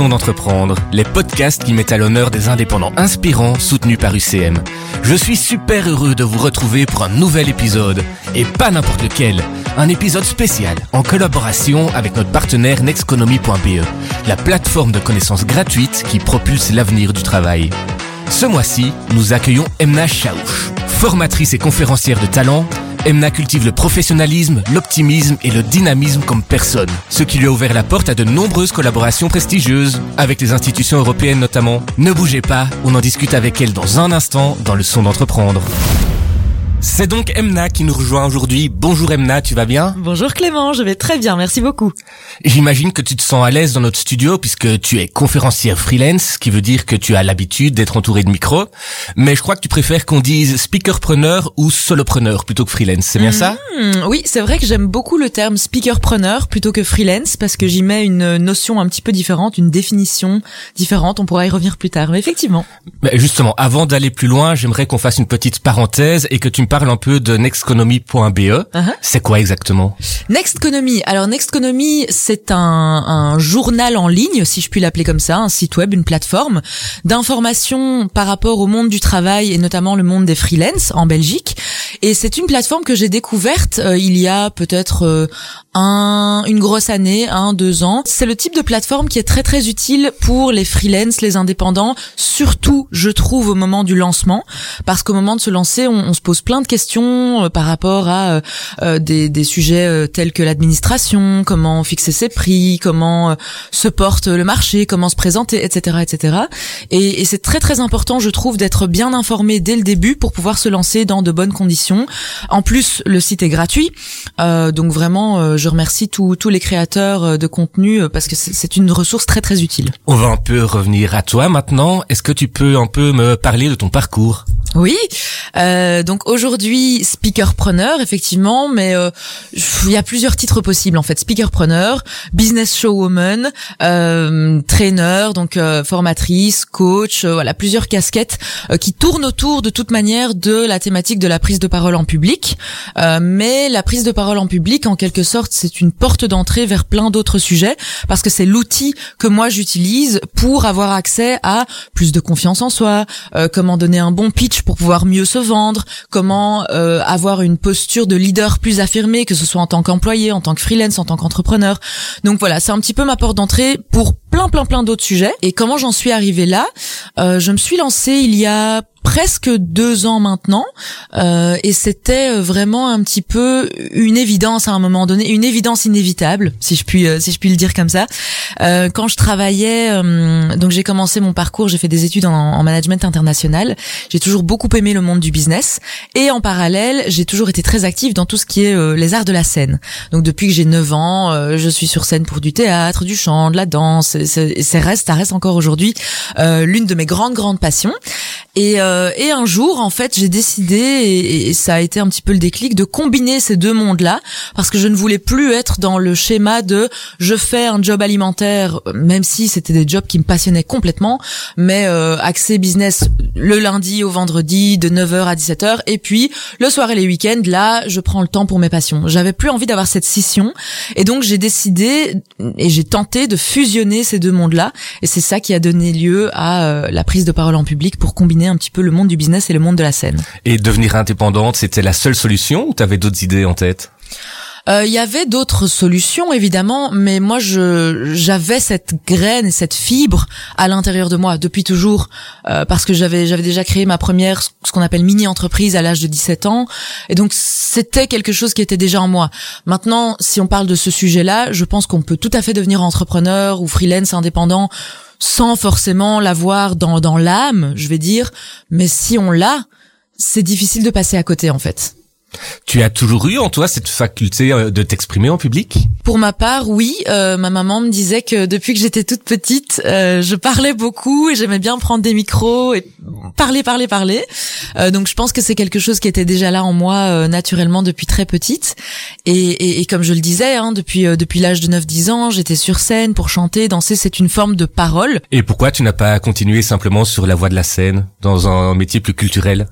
d'entreprendre, les podcasts qui mettent à l'honneur des indépendants inspirants soutenus par UCM. Je suis super heureux de vous retrouver pour un nouvel épisode, et pas n'importe lequel, un épisode spécial en collaboration avec notre partenaire nexconomy.be, la plateforme de connaissances gratuite qui propulse l'avenir du travail. Ce mois-ci, nous accueillons Emna Chaouch, formatrice et conférencière de talent Emna cultive le professionnalisme, l'optimisme et le dynamisme comme personne, ce qui lui a ouvert la porte à de nombreuses collaborations prestigieuses, avec les institutions européennes notamment. Ne bougez pas, on en discute avec elle dans un instant dans le son d'entreprendre. C'est donc Emna qui nous rejoint aujourd'hui. Bonjour Emna, tu vas bien? Bonjour Clément, je vais très bien, merci beaucoup. J'imagine que tu te sens à l'aise dans notre studio puisque tu es conférencière freelance, ce qui veut dire que tu as l'habitude d'être entouré de micros. Mais je crois que tu préfères qu'on dise speakerpreneur ou solopreneur plutôt que freelance, c'est bien ça? Hmm, oui, c'est vrai que j'aime beaucoup le terme speakerpreneur plutôt que freelance parce que j'y mets une notion un petit peu différente, une définition différente. On pourra y revenir plus tard, mais effectivement. Mais justement, avant d'aller plus loin, j'aimerais qu'on fasse une petite parenthèse et que tu me parles un peu de nexteconomy.be. Uh-huh. C'est quoi exactement? Nexteconomy. Alors Nexteconomy, c'est un, un journal en ligne, si je puis l'appeler comme ça, un site web, une plateforme d'information par rapport au monde du travail et notamment le monde des freelance en Belgique. Et c'est une plateforme que j'ai découverte euh, il y a peut-être euh, un, une grosse année, un, deux ans. C'est le type de plateforme qui est très très utile pour les freelance, les indépendants, surtout je trouve au moment du lancement, parce qu'au moment de se lancer, on, on se pose plein de questions euh, par rapport à euh, euh, des, des sujets tels que l'administration, comment fixer ses prix, comment se porte le marché, comment se présenter, etc., etc. Et, et c'est très très important, je trouve, d'être bien informé dès le début pour pouvoir se lancer dans de bonnes conditions. En plus, le site est gratuit, euh, donc vraiment, je remercie tous les créateurs de contenu parce que c'est c'est une ressource très très utile. On va un peu revenir à toi maintenant. Est-ce que tu peux un peu me parler de ton parcours? Oui, euh, donc aujourd'hui speakerpreneur effectivement, mais euh, il y a plusieurs titres possibles en fait. Speakerpreneur, business showwoman, euh, trainer, donc euh, formatrice, coach, euh, voilà plusieurs casquettes euh, qui tournent autour de toute manière de la thématique de la prise de parole en public. Euh, mais la prise de parole en public, en quelque sorte, c'est une porte d'entrée vers plein d'autres sujets parce que c'est l'outil que moi j'utilise pour avoir accès à plus de confiance en soi, comment donner un bon pitch pour pouvoir mieux se vendre, comment euh, avoir une posture de leader plus affirmée, que ce soit en tant qu'employé, en tant que freelance, en tant qu'entrepreneur. Donc voilà, c'est un petit peu ma porte d'entrée pour plein plein plein d'autres sujets. Et comment j'en suis arrivée là? Euh, Je me suis lancée il y a presque deux ans maintenant. Euh, et c'était vraiment un petit peu une évidence à un moment donné une évidence inévitable si je puis euh, si je puis le dire comme ça. Euh, quand je travaillais euh, donc j'ai commencé mon parcours j'ai fait des études en, en management international. J'ai toujours beaucoup aimé le monde du business. Et en parallèle j'ai toujours été très active dans tout ce qui est euh, les arts de la scène. Donc depuis que j'ai 9 ans euh, je suis sur scène pour du théâtre du chant de la danse c'est reste ça reste encore aujourd'hui euh, l'une de mes grandes grandes passions et, euh, et un jour, en fait, j'ai décidé, et, ça a été un petit peu le déclic, de combiner ces deux mondes-là, parce que je ne voulais plus être dans le schéma de je fais un job alimentaire, même si c'était des jobs qui me passionnaient complètement, mais euh, accès business le lundi au vendredi de 9h à 17h, et puis le soir et les week-ends, là, je prends le temps pour mes passions. J'avais plus envie d'avoir cette scission, et donc j'ai décidé et j'ai tenté de fusionner ces deux mondes-là, et c'est ça qui a donné lieu à euh, la prise de parole en public pour combiner un petit peu le monde du business et le monde de la scène. Et devenir indépendante, c'était la seule solution ou t'avais d'autres idées en tête? Euh, Il y avait d'autres solutions évidemment, mais moi je j'avais cette graine et cette fibre à l'intérieur de moi depuis toujours euh, parce que j'avais j'avais déjà créé ma première ce qu'on appelle mini entreprise à l'âge de 17 ans et donc c'était quelque chose qui était déjà en moi. Maintenant, si on parle de ce sujet-là, je pense qu'on peut tout à fait devenir entrepreneur ou freelance indépendant sans forcément l'avoir dans dans l'âme, je vais dire, mais si on l'a, c'est difficile de passer à côté en fait. Tu as toujours eu en toi cette faculté euh, de t'exprimer en public? Pour ma part, oui. Euh, ma maman me disait que depuis que j'étais toute petite, euh, je parlais beaucoup et j'aimais bien prendre des micros et parler, parler, parler. Euh, donc je pense que c'est quelque chose qui était déjà là en moi euh, naturellement depuis très petite. Et, et, et comme je le disais, hein, depuis euh, depuis l'âge de 9-10 ans, j'étais sur scène pour chanter, danser. C'est une forme de parole. Et pourquoi tu n'as pas continué simplement sur la voie de la scène, dans un métier plus culturel?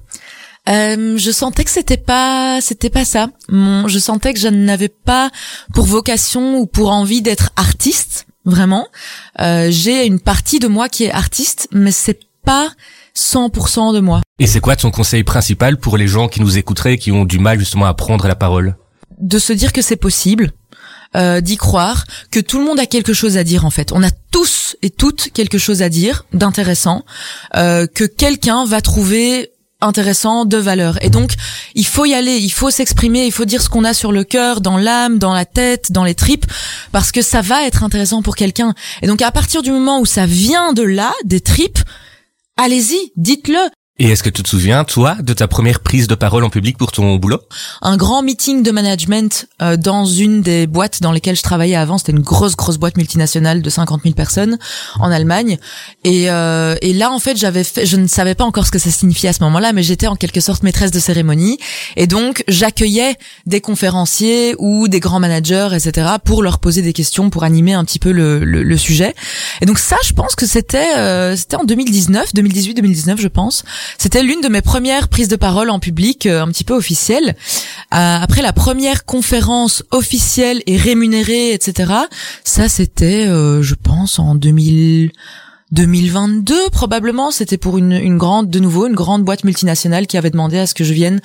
Euh, je sentais que c'était pas c'était pas ça. Mon, je sentais que je n'avais pas pour vocation ou pour envie d'être artiste. vraiment. Euh, j'ai une partie de moi qui est artiste, mais c'est pas 100% de moi. Et c'est quoi ton conseil principal pour les gens qui nous écouteraient et qui ont du mal justement à prendre la parole? De se dire que c'est possible, euh, d'y croire, que tout le monde a quelque chose à dire en fait. On a tous et toutes quelque chose à dire d'intéressant, euh, que quelqu'un va trouver intéressant, de valeur. Et donc, il faut y aller, il faut s'exprimer, il faut dire ce qu'on a sur le cœur, dans l'âme, dans la tête, dans les tripes, parce que ça va être intéressant pour quelqu'un. Et donc, à partir du moment où ça vient de là, des tripes, allez-y, dites-le. Et est-ce que tu te souviens, toi, de ta première prise de parole en public pour ton boulot? Un grand meeting de management euh, dans une des boîtes dans lesquelles je travaillais avant. C'était une grosse, grosse boîte multinationale de 50 000 personnes en Allemagne. Et, euh, et là, en fait, j'avais je ne savais pas encore ce que ça signifiait à ce moment-là, mais j'étais en quelque sorte maîtresse de cérémonie. Et donc, j'accueillais des conférenciers ou des grands managers, etc., pour leur poser des questions, pour animer un petit peu le, le, le sujet. Et donc ça, je pense que c'était, euh, c'était en 2019, 2018, 2019, je pense. C'était l'une de mes premières prises de parole en public, euh, un petit peu officielle. Euh, après la première conférence officielle et rémunérée, etc. Ça, c'était, euh, je pense, en 2000. 2022 probablement c'était pour une, une grande de nouveau une grande boîte multinationale qui avait demandé à ce que je vienne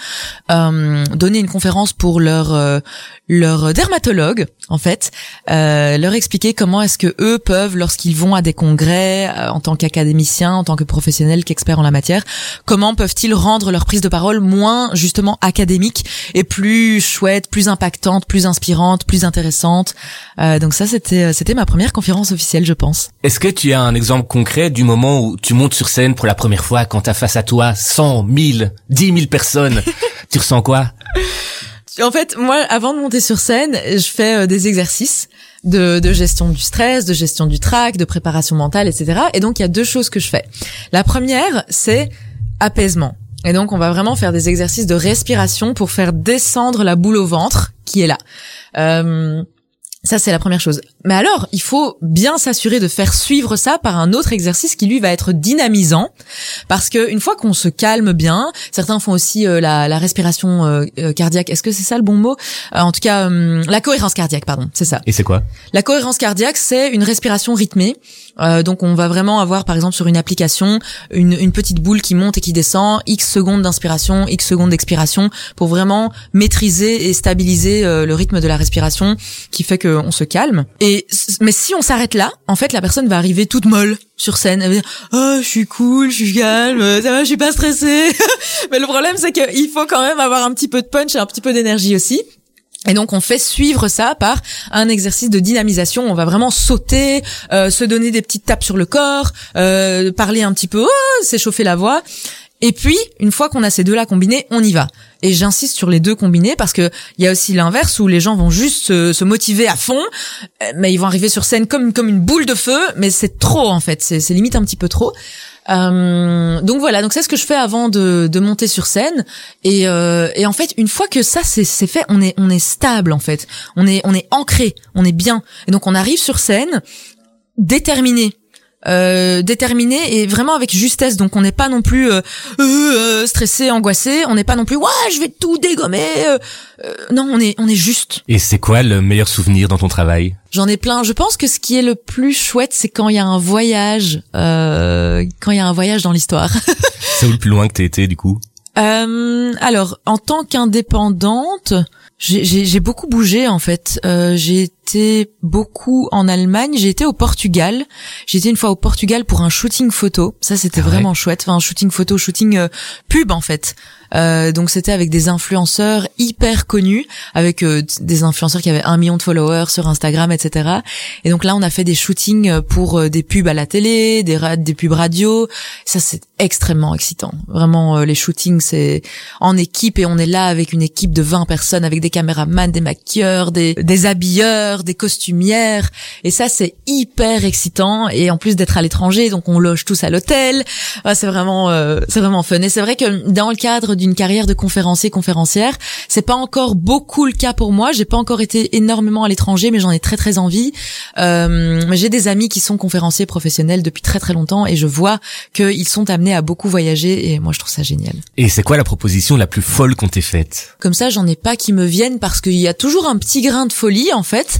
euh, donner une conférence pour leur euh, leur dermatologue en fait euh, leur expliquer comment est-ce que eux peuvent lorsqu'ils vont à des congrès euh, en tant qu'académiciens en tant que professionnels qu'experts en la matière comment peuvent-ils rendre leur prise de parole moins justement académique et plus chouette plus impactante plus inspirante plus intéressante. Euh, donc ça c'était c'était ma première conférence officielle je pense. Est-ce que tu as un exemple concret du moment où tu montes sur scène pour la première fois quand t'as face à toi 100, 1000, 10 000 personnes Tu ressens quoi? En fait, moi, avant de monter sur scène, je fais euh, des exercices de, de, gestion du stress, de gestion du trac, de préparation mentale, etc. Et donc, il y a deux choses que je fais. La première, c'est apaisement. Et donc, on va vraiment faire des exercices de respiration pour faire descendre la boule au ventre qui est là. Euh, ça, c'est la première chose. Mais alors, il faut bien s'assurer de faire suivre ça par un autre exercice qui, lui, va être dynamisant. Parce que une fois qu'on se calme bien, certains font aussi euh, la, la, respiration euh, euh cardiaque. Est-ce que c'est ça le bon mot? Euh, En tout cas, hum, la cohérence cardiaque, pardon, c'est ça. Et c'est quoi? La cohérence cardiaque, c'est une respiration rythmée. Donc, on va vraiment avoir, par exemple, sur une application, une, une petite boule qui monte et qui descend, X secondes d'inspiration, X secondes d'expiration, pour vraiment maîtriser et stabiliser le rythme de la respiration, qui fait que on se calme. Et mais si on s'arrête là, en fait, la personne va arriver toute molle sur scène. Elle va dire "Oh, je suis cool, je suis calme, ça va, je suis pas stressée." mais le problème, c'est qu'il faut quand même avoir un petit peu de punch et un petit peu d'énergie aussi. Et donc on fait suivre ça par un exercice de dynamisation. On va vraiment sauter, euh, se donner des petites tapes sur le corps, euh, parler un petit peu, oh, s'échauffer la voix. Et puis, une fois qu'on a ces deux-là combinés, on y va. Et j'insiste sur les deux combinés parce que il y a aussi l'inverse où les gens vont juste se, motiver à fond, mais ils vont arriver sur scène comme comme une boule de feu, mais c'est trop en fait, c'est limite un petit peu trop. Euh, donc voilà, donc c'est ce que je fais avant de, de monter sur scène. Et, euh, et en fait, une fois que ça c'est fait, on est on est stable en fait, on est on est ancré, on est bien. Et donc on arrive sur scène déterminé euh, déterminé et vraiment avec justesse. Donc on n'est pas non plus euh, euh, stressé, angoissé. On n'est pas non plus ouais, je vais tout dégommer. non, on est on est juste. Et c'est quoi le meilleur souvenir dans ton travail? J'en ai plein. Je pense que ce qui est le plus chouette, c'est quand il y a un voyage, quand il y a un voyage dans l'histoire. c'est où le plus loin que t'as été du coup? Alors, en tant qu'indépendante, j'ai beaucoup bougé en fait. j'ai été beaucoup en Allemagne, j'ai été au Portugal. J'ai été une fois au Portugal pour un shooting photo. Ça c'était ah vraiment chouette. Enfin un shooting photo, shooting euh, pub en fait. Euh, donc c'était avec des influenceurs hyper connus, avec euh, des influenceurs qui avaient un million de followers sur Instagram, etc. Et donc là on a fait des shootings euh, pour des pubs à la télé, des, des pubs radio. Ça c'est extrêmement excitant. Vraiment les shootings c'est en équipe et on est là avec une équipe de 20 personnes, avec des caméramans, des maquilleurs, des, des habilleurs des costumières. Et ça, c'est hyper excitant. Et en plus d'être à l'étranger, donc on loge tous à l'hôtel. c'est vraiment, euh, c'est vraiment fun. Et c'est vrai que dans le cadre d'une carrière de conférencier, conférencière, c'est pas encore beaucoup le cas pour moi. J'ai pas encore été énormément à l'étranger, mais j'en ai très très envie. Euh, j'ai des amis qui sont conférenciers professionnels depuis très très longtemps et je vois qu'ils sont amenés à beaucoup voyager et moi je trouve ça génial. Et c'est quoi la proposition la plus folle qu'on t'ait faite? Comme ça, j'en ai pas qui me viennent parce qu'il y a toujours un petit grain de folie en fait.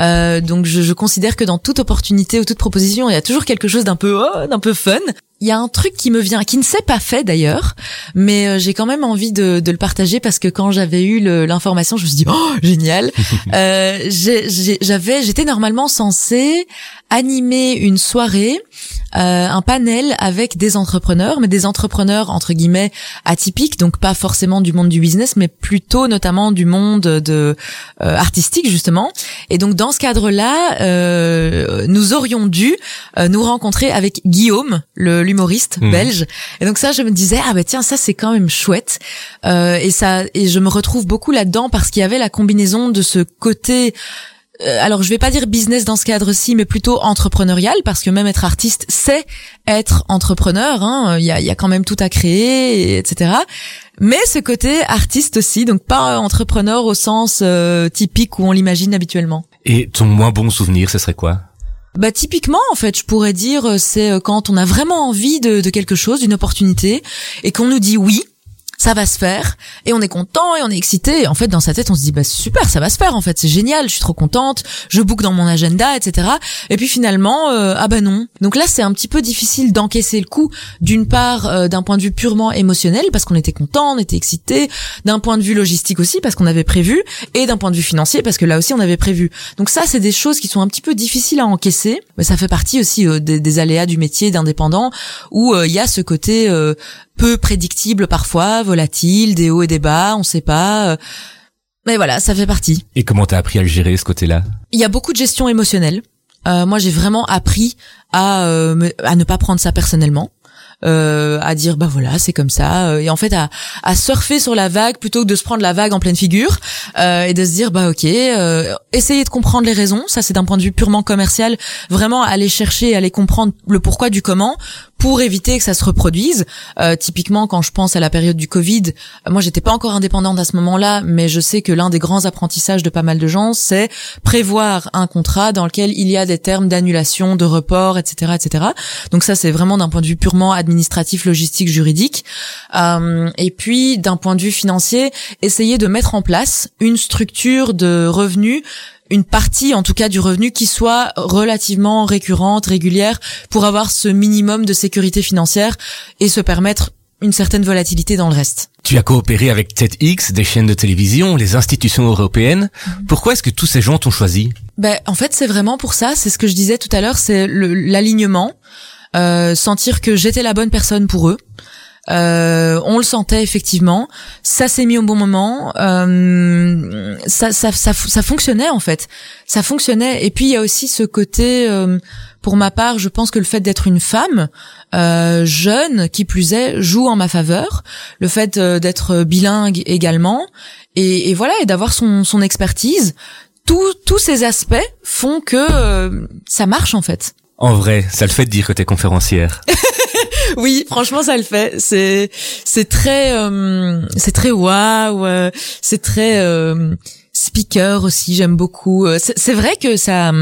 Euh, donc je, je, considère que dans toute opportunité ou toute proposition, il y a toujours quelque chose d'un peu oh, d'un peu fun. Il y a un truc qui me vient, qui ne s'est pas fait d'ailleurs, mais euh, j'ai quand même envie de, de, le partager parce que quand j'avais eu l'information, je me suis dit oh génial. euh, j'avais, j'étais normalement censée animer une soirée euh, un panel avec des entrepreneurs, mais des entrepreneurs entre guillemets atypiques, donc pas forcément du monde du business, mais plutôt notamment du monde de euh, artistique justement. Et donc dans ce cadre-là, euh, nous aurions dû nous rencontrer avec Guillaume, le l'humoriste mhm. belge. Et donc ça, je me disais ah bah tiens ça c'est quand même chouette. et ça et je me retrouve beaucoup là-dedans parce qu'il y avait la combinaison de ce côté euh, alors je vais pas dire business dans ce cadre-ci, mais plutôt entrepreneurial, parce que même être artiste, c'est être entrepreneur. Hein. Il y, a, y a quand même tout à créer, etc. Mais ce côté artiste aussi, donc pas entrepreneur au sens euh, typique où on l'imagine habituellement. Et ton moins bon souvenir, ce serait quoi? Bah typiquement en fait, je pourrais dire euh, c'est quand on a vraiment envie de quelque chose, d'une opportunité, et qu'on nous dit oui, ça va se faire et on est content et on est excité. En fait dans sa tête on se dit bah super ça va se faire en fait. C'est génial je suis trop contente je book dans mon agenda etc et puis finalement euh, ah bah non. Donc là c'est un petit peu difficile d'encaisser le coup d'une part euh, d'un point de vue purement émotionnel parce qu'on était content on était excité d'un point de vue logistique aussi parce qu'on avait prévu et d'un point de vue financier parce que là aussi on avait prévu. Donc ça c'est des choses qui sont un petit peu difficiles à encaisser. Mais ça fait partie aussi euh, des, des, aléas du métier d'indépendant où il y a ce côté peu prédictible parfois, volatile, des hauts et des bas, on sait pas. Euh. Mais voilà, ça fait partie. Et comment t'as appris à le gérer ce côté-là? Il y a beaucoup de gestion émotionnelle. Euh, moi, j'ai vraiment appris à, euh, à ne pas prendre ça personnellement. Euh, à dire bah voilà c'est comme ça euh, et en fait à, à surfer sur la vague plutôt que de se prendre la vague en pleine figure euh, et de se dire bah ok euh, essayer de comprendre les raisons ça c'est d'un point de vue purement commercial vraiment aller chercher aller comprendre le pourquoi du comment pour éviter que ça se reproduise. Euh, typiquement, quand je pense à la période du Covid, moi j'étais pas encore indépendante à ce moment-là, mais je sais que l'un des grands apprentissages de pas mal de gens, c'est prévoir un contrat dans lequel il y a des termes d'annulation, de report, etc., etc. Donc ça, c'est vraiment d'un point de vue purement administratif, logistique, juridique. Euh, et puis, d'un point de vue financier, essayer de mettre en place une structure de revenus une partie en tout cas du revenu qui soit relativement récurrente, régulière pour avoir ce minimum de sécurité financière et se permettre une certaine volatilité dans le reste. Tu as coopéré avec TEDx, des chaînes de télévision, les institutions européennes. Mhm. Pourquoi est-ce que tous ces gens t'ont choisi? Ben en fait c'est vraiment pour ça. C'est ce que je disais tout à l'heure, c'est l'alignement, euh, sentir que j'étais la bonne personne pour eux. Euh, on le sentait effectivement. Ça s'est mis au bon moment. Euh, ça, ça, ça, ça, fonctionnait en fait. Ça fonctionnait. Et puis il y a aussi ce côté. Euh, pour ma part, je pense que le fait d'être une femme euh, jeune, qui plus est, joue en ma faveur. Le fait euh, d'être bilingue également, et, et voilà, et d'avoir son, son expertise. Tous ces aspects font que ça marche en fait. En vrai, ça le fait de dire que t'es conférencière. oui, franchement, ça le fait. C'est c'est très euh, c'est très waouh. Euh, c'est très euh, speaker aussi. J'aime beaucoup. C'est vrai que ça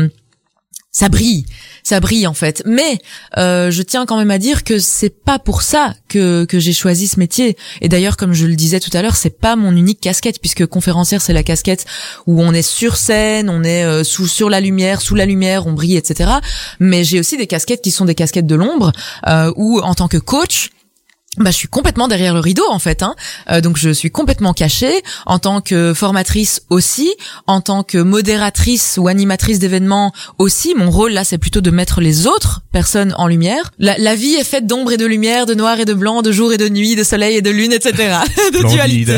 ça brille, ça brille en fait. Mais euh, je tiens quand même à dire que c'est pas pour ça que j'ai choisi ce métier. Et d'ailleurs, comme je le disais tout à l'heure, c'est pas mon unique casquette puisque conférencière c'est la casquette où on est sur scène, on est euh, sous sur la lumière, sous la lumière, on brille, etc. Mais j'ai aussi des casquettes qui sont des casquettes de l'ombre euh, où en tant que coach bah, je suis complètement derrière le rideau en fait, hein. Euh, donc je suis complètement cachée en tant que formatrice aussi, en tant que modératrice ou animatrice d'événements aussi. Mon rôle là, c'est plutôt de mettre les autres personnes en lumière. La, vie est faite d'ombre et de lumière, de noir et de blanc, de jour et de nuit, de soleil et de lune, etc. de dualité.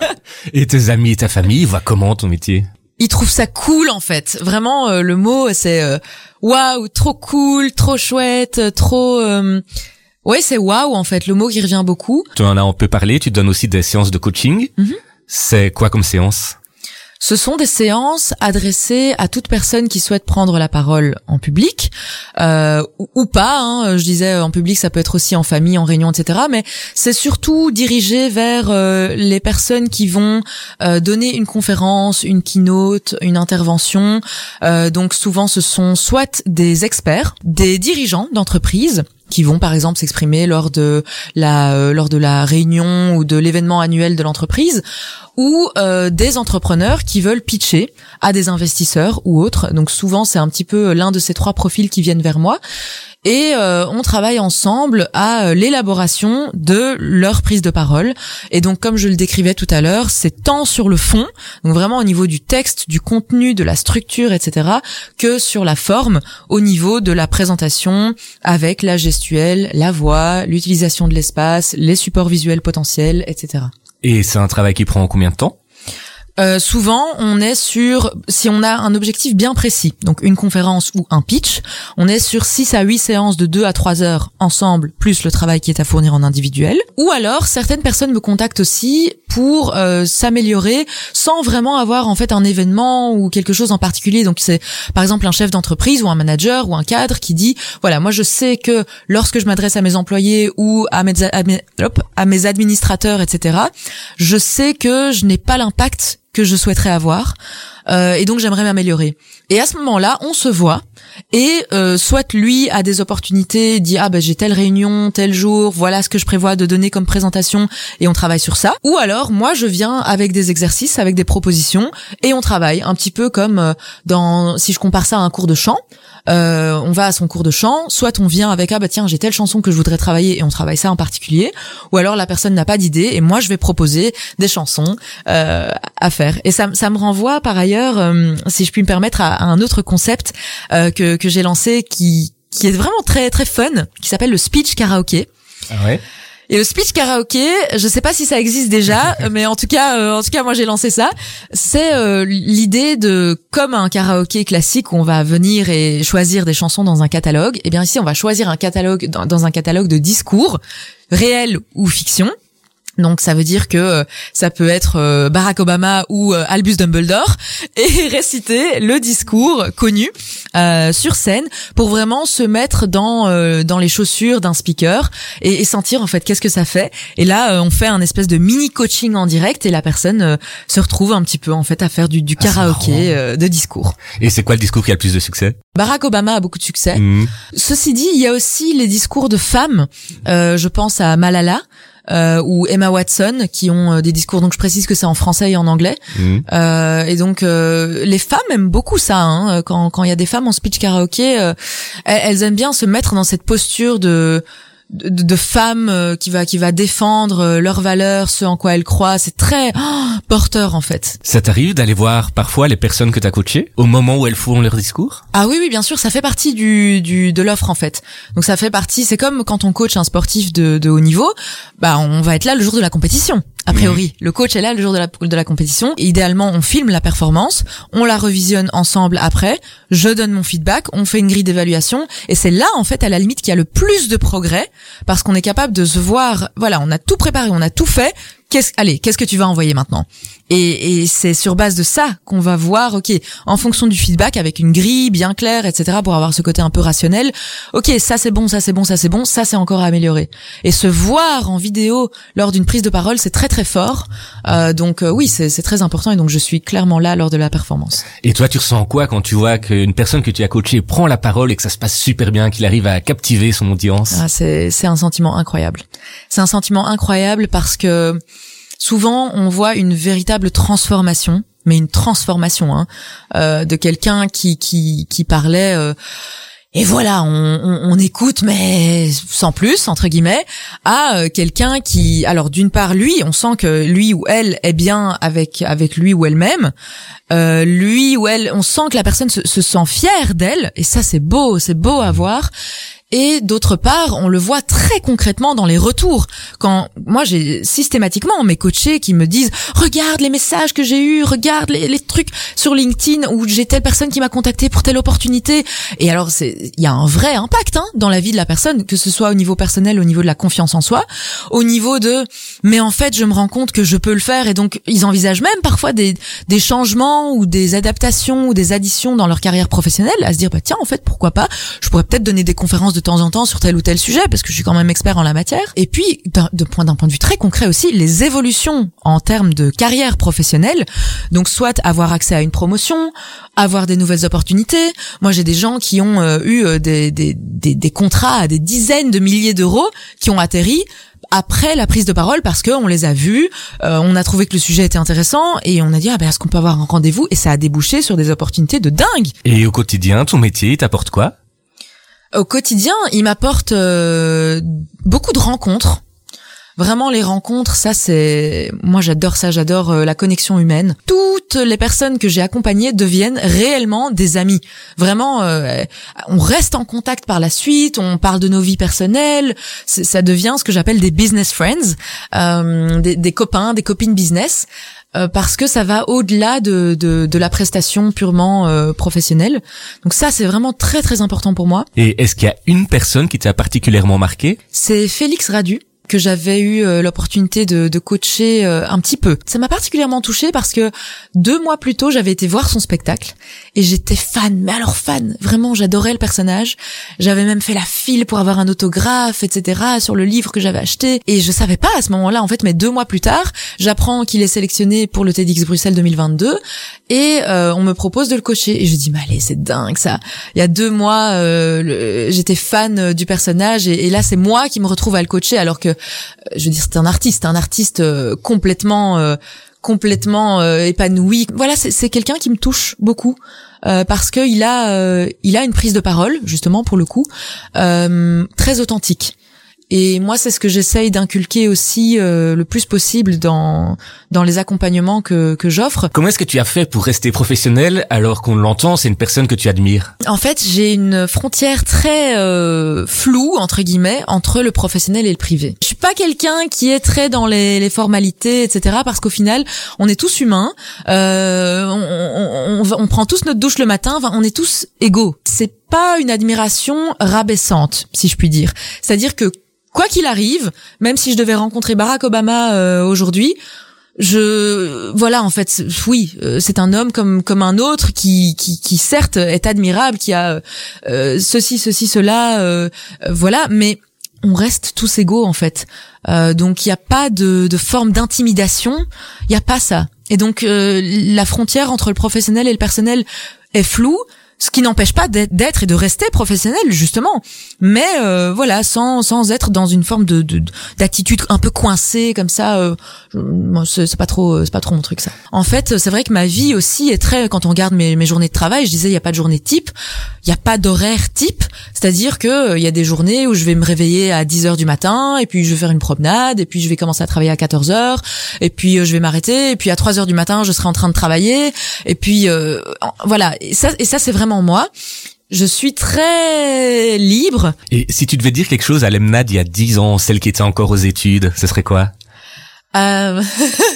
et tes amis et ta famille voient comment ton métier? Ils trouvent ça cool en fait. Vraiment, euh, le mot c'est euh, waouh, trop cool, trop chouette, trop. Ouais, c'est waouh en fait, le mot qui revient beaucoup. Tu en as un peu parlé, tu donnes aussi des séances de coaching. Mhm. C'est quoi comme séance? Ce sont des séances adressées à toute personne qui souhaite prendre la parole en public euh, ou, pas. Hein. Je disais en public, ça peut être aussi en famille, en réunion, etc. Mais c'est surtout dirigé vers euh, les personnes qui vont euh, donner une conférence, une keynote, une intervention. donc souvent, ce sont soit des experts, des dirigeants d'entreprise qui vont par exemple s'exprimer lors de la euh, lors de la réunion ou de l'événement annuel de l'entreprise ou euh, des entrepreneurs qui veulent pitcher à des investisseurs ou autres. Donc souvent c'est un petit peu l'un de ces trois profils qui viennent vers moi et euh, on travaille ensemble à euh, l'élaboration de leur prise de parole. Et donc, comme je le décrivais tout à l'heure, c'est tant sur le fond, donc vraiment au niveau du texte, du contenu, de la structure, etc., que sur la forme, au niveau de la présentation avec la gestuelle, la voix, l'utilisation de l'espace, les supports visuels potentiels, etc. Et c'est un travail qui prend combien de temps? Euh, souvent, on est sur, si on a un objectif bien précis, donc une conférence ou un pitch, on est sur 6 à 8 séances de 2 à 3 heures ensemble, plus le travail qui est à fournir en individuel. Ou alors, certaines personnes me contactent aussi pour euh, s'améliorer sans vraiment avoir en fait un événement ou quelque chose en particulier. Donc c'est par exemple un chef d'entreprise ou un manager ou un cadre qui dit, voilà, moi je sais que lorsque je m'adresse à mes employés ou à mes, à mes, à mes administrateurs, etc., je sais que je n'ai pas l'impact que je souhaiterais avoir euh, et donc j'aimerais m'améliorer. Et à ce moment-là, on se voit et euh, soit lui a des opportunités, dit ah ben j'ai telle réunion tel jour, voilà ce que je prévois de donner comme présentation et on travaille sur ça. Ou alors moi je viens avec des exercices, avec des propositions et on travaille un petit peu comme euh, dans si je compare ça à un cours de chant. Euh, on va à son cours de chant, soit on vient avec ah bah tiens j'ai telle chanson que je voudrais travailler et on travaille ça en particulier, ou alors la personne n'a pas d'idée et moi je vais proposer des chansons euh, à faire. Et ça, ça me renvoie par ailleurs, euh, si je puis me permettre, à, un autre concept euh, que, que j'ai lancé qui qui est vraiment très très fun, qui s'appelle le speech karaoké. Ah ouais. Et le speech karaoké, je sais pas si ça existe déjà, mais en tout cas, euh, en tout cas, moi j'ai lancé ça. C'est euh, l'idée de comme un karaoké classique où on va venir et choisir des chansons dans un catalogue. Et eh bien ici, on va choisir un catalogue dans, dans un catalogue de discours réels ou fiction donc ça veut dire que euh, ça peut être euh, Barack Obama ou euh, Albus Dumbledore et réciter le discours connu sur scène pour vraiment se mettre dans dans les chaussures d'un speaker et, sentir en fait qu'est-ce que ça fait. Et là on fait un espèce de mini coaching en direct et la personne se retrouve un petit peu en fait à faire du, du ah, karaoké de discours. Et c'est quoi le discours qui a le plus de succès? Barack Obama a beaucoup de succès. Mmh. Ceci dit, il y a aussi les discours de femmes. je pense à Malala euh, ou Emma Watson qui ont euh, des discours. Donc je précise que c'est en français et en anglais. Mhm. Euh, et donc euh, les femmes aiment beaucoup ça. Hein, quand quand il y a des femmes en speech karaoké, elles, elles aiment bien se mettre dans cette posture de de, de femmes euh, qui va qui va défendre euh, leurs valeurs, ce en quoi elles croient. C'est très oh, porteur en fait. Ça t'arrive d'aller voir parfois les personnes que t'as coachées au moment où elles font leur discours? Ah oui oui bien sûr, ça fait partie du, du de l'offre en fait. Donc ça fait partie, c'est comme quand on coach un sportif de, de haut niveau, bah on va être là le jour de la compétition. A priori, le coach est là le jour de la, de la compétition. idéalement, on filme la performance, on la revisionne ensemble après, je donne mon feedback, on fait une grille d'évaluation, et c'est là, en fait, à la limite, qu'il y a le plus de progrès, parce qu'on est capable de se voir, voilà, on a tout préparé, on a tout fait, qu'est-ce, allez, qu'est-ce que tu vas envoyer maintenant? Et, et c'est sur base de ça qu'on va voir, ok, en fonction du feedback, avec une grille bien claire, etc., pour avoir ce côté un peu rationnel. Ok, ça c'est bon, ça c'est bon, ça c'est bon, ça c'est encore à améliorer. Et se voir en vidéo lors d'une prise de parole, c'est très très fort. Euh, donc euh, oui, c'est très important et donc je suis clairement là lors de la performance. Et toi, tu ressens quoi quand tu vois qu'une personne que tu as coachée prend la parole et que ça se passe super bien, qu'il arrive à captiver son audience? Ah, C'est un sentiment incroyable. C'est un sentiment incroyable parce que souvent on voit une véritable transformation, mais une transformation hein, euh, de quelqu'un qui, qui parlait. Euh, et voilà, on, on, écoute, mais sans plus entre guillemets, à euh, quelqu'un qui, alors d'une part, lui, on sent que lui ou elle est bien avec avec lui ou elle-même. Lui ou elle, on sent que la personne se, se sent fière d'elle, et ça c'est beau, c'est beau à voir. Et d'autre part, on le voit très concrètement dans les retours. Quand moi j'ai systématiquement mes coachés qui me disent regarde les messages que j'ai eus, regarde les, trucs sur LinkedIn où j'ai telle personne qui m'a contacté pour telle opportunité. Et alors il y a un vrai impact hein, dans la vie de la personne, que ce soit au niveau personnel, au niveau de la confiance en soi, au niveau de mais en fait je me rends compte que je peux le faire et donc ils envisagent même parfois des des changements ou des adaptations ou des additions dans leur carrière professionnelle à se dire bah tiens en fait pourquoi pas? Je pourrais peut-être donner des conférences de de temps en temps sur tel ou tel sujet parce que je suis quand même expert en la matière. Et puis d'un point d'un point de vue très concret aussi, les évolutions en termes de carrière professionnelle. Donc soit avoir accès à une promotion, avoir des nouvelles opportunités. Moi, j'ai des gens qui ont euh, eu euh, des, des, des, contrats à des dizaines de milliers d'euros qui ont atterri après la prise de parole parce que on les a vus, euh, on a trouvé que le sujet était intéressant et on a dit ah ben est-ce qu'on peut avoir un rendez-vous? Et ça a débouché sur des opportunités de dingue. Et au quotidien, ton métier t'apporte quoi? Au quotidien, il m'apporte euh, beaucoup de rencontres Vraiment les rencontres, ça c'est moi j'adore ça, j'adore euh, la connexion humaine. Toutes les personnes que j'ai accompagnées deviennent réellement des amis. Vraiment euh, on reste en contact par la suite, on parle de nos vies personnelles, ça devient ce que j'appelle des business friends, euh, des, des, copains, des copines business. Euh, parce que ça va au-delà de, de, de, la prestation purement euh, professionnelle. Donc ça, c'est vraiment très très important pour moi. Et est-ce qu'il y a une personne qui t'a particulièrement marqué? C'est Félix Radu que j'avais eu euh, l'opportunité de, de, coacher euh, un petit peu. Ça m'a particulièrement touchée parce que deux mois plus tôt, j'avais été voir son spectacle et j'étais fan, mais alors fan, vraiment, j'adorais le personnage. J'avais même fait la file pour avoir un autographe, etc. sur le livre que j'avais acheté et je savais pas à ce moment-là, en fait, mais deux mois plus tard, j'apprends qu'il est sélectionné pour le TEDx Bruxelles 2022 et euh, on me propose de le coacher et je dis mais allez, c'est dingue ça. Il y a deux mois, j'étais fan du personnage et là c'est moi qui me retrouve à le coacher alors que je veux dire, c'est un artiste, un artiste euh, complètement euh, complètement euh, épanoui. Voilà, c'est quelqu'un qui me touche beaucoup parce que il a il a une prise de parole justement pour le coup très authentique. Et moi, c'est ce que j'essaye d'inculquer aussi euh, le plus possible dans dans les accompagnements que que j'offre. Comment est-ce que tu as fait pour rester professionnel alors qu'on l'entend, c'est une personne que tu admires? En fait, j'ai une frontière très euh, floue entre guillemets entre le professionnel et le privé. Je suis pas quelqu'un qui est très dans les, les formalités, etc. Parce qu'au final, on est tous humains. Euh, on, on, on, prend tous notre douche le matin. Enfin, on est tous égaux. C'est pas une admiration rabaissante, si je puis dire. C'est-à-dire que quoi qu'il arrive, même si je devais rencontrer Barack Obama euh, aujourd'hui, je voilà en fait oui euh, c'est un homme comme comme un autre qui qui, qui certes est admirable qui a euh, ceci ceci cela voilà mais on reste tous égaux en fait. Donc il n'y a pas de, de forme d'intimidation il y a pas ça. Et donc la frontière entre le professionnel et le personnel est floue ce qui n'empêche pas d'être et de rester professionnel justement. Mais euh, voilà sans sans être dans une forme de d'attitude un peu coincée comme ça euh, c'est pas trop c'est pas trop mon truc ça. En fait c'est vrai que ma vie aussi est très quand on regarde mes, mes journées de travail je disais il y a pas de journée type il y a pas d'horaire type. C'est-à-dire que euh, il y a des journées où je vais me réveiller à 10 heures du matin et puis je vais faire une promenade et puis je vais commencer à travailler à 14 heures et puis euh, je vais m'arrêter et puis à 3 heures du matin je serai en train de travailler et puis euh, voilà. Et ça et ça c'est vraiment moi. Je suis très libre. Et si tu devais dire quelque chose à Lemnad il y a dix ans, celle qui était encore aux études, ce serait quoi? Euh,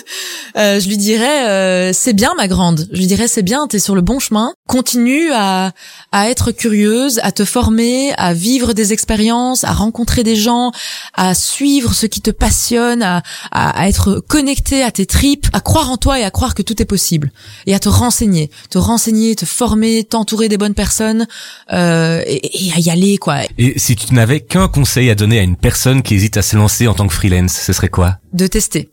euh, je lui dirais euh, c'est bien ma grande. Je lui dirais c'est bien, t'es sur le bon chemin. Continue à à être curieuse, à te former, à vivre des expériences, à rencontrer des gens, à suivre ce qui te passionne, à à, être connecté à tes tripes, à croire en toi et à croire que tout est possible et à te renseigner, te renseigner, te former, t'entourer des bonnes personnes euh, et, et à y aller quoi. Et si tu n'avais qu'un conseil à donner à une personne qui hésite à se lancer en tant que freelance, ce serait quoi? De tester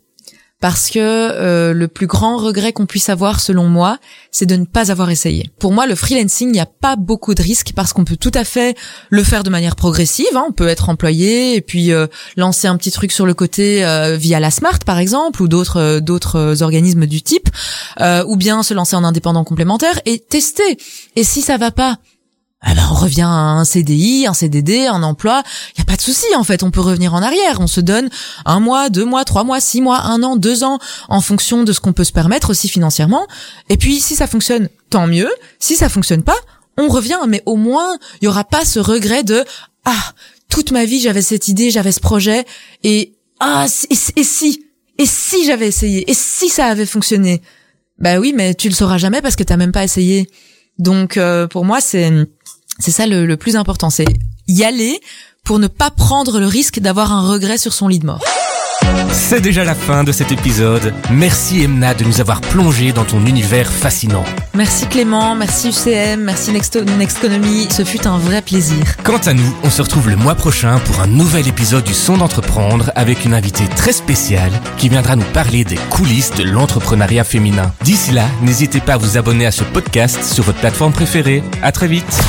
parce que euh, le plus grand regret qu'on puisse avoir selon moi, c'est de ne pas avoir essayé. Pour moi, le freelancing, il n'y a pas beaucoup de risques parce qu'on peut tout à fait le faire de manière progressive. Hein. On peut être employé et puis euh, lancer un petit truc sur le côté euh, via la Smart par exemple ou d'autres d'autres organismes du type, ou bien se lancer en indépendant complémentaire et tester. Et si ça va pas, ben on revient à un CDI, un CDD, un emploi. Il y a pas de souci en fait. On peut revenir en arrière. On se donne un mois, deux mois, trois mois, six mois, un an, deux ans, en fonction de ce qu'on peut se permettre aussi financièrement. Et puis si ça fonctionne, tant mieux. Si ça fonctionne pas, on revient. Mais au moins, il y aura pas ce regret de ah toute ma vie j'avais cette idée, j'avais ce projet et ah et, et si et si j'avais essayé et si ça avait fonctionné? Bah oui, mais tu le sauras jamais parce que t'as même pas essayé. Donc euh, pour moi c'est c'est ça le, plus important, c'est y aller pour ne pas prendre le risque d'avoir un regret sur son lit de mort. C'est déjà la fin de cet épisode. Merci Emna de nous avoir plongé dans ton univers fascinant. Merci Clément, merci UCM, merci Nexto- Nexconomy, ce fut un vrai plaisir. Quant à nous, on se retrouve le mois prochain pour un nouvel épisode du Son d'entreprendre avec une invitée très spéciale qui viendra nous parler des coulisses de l'entrepreneuriat féminin. D'ici là, n'hésitez pas à vous abonner à ce podcast sur votre plateforme préférée. À très vite.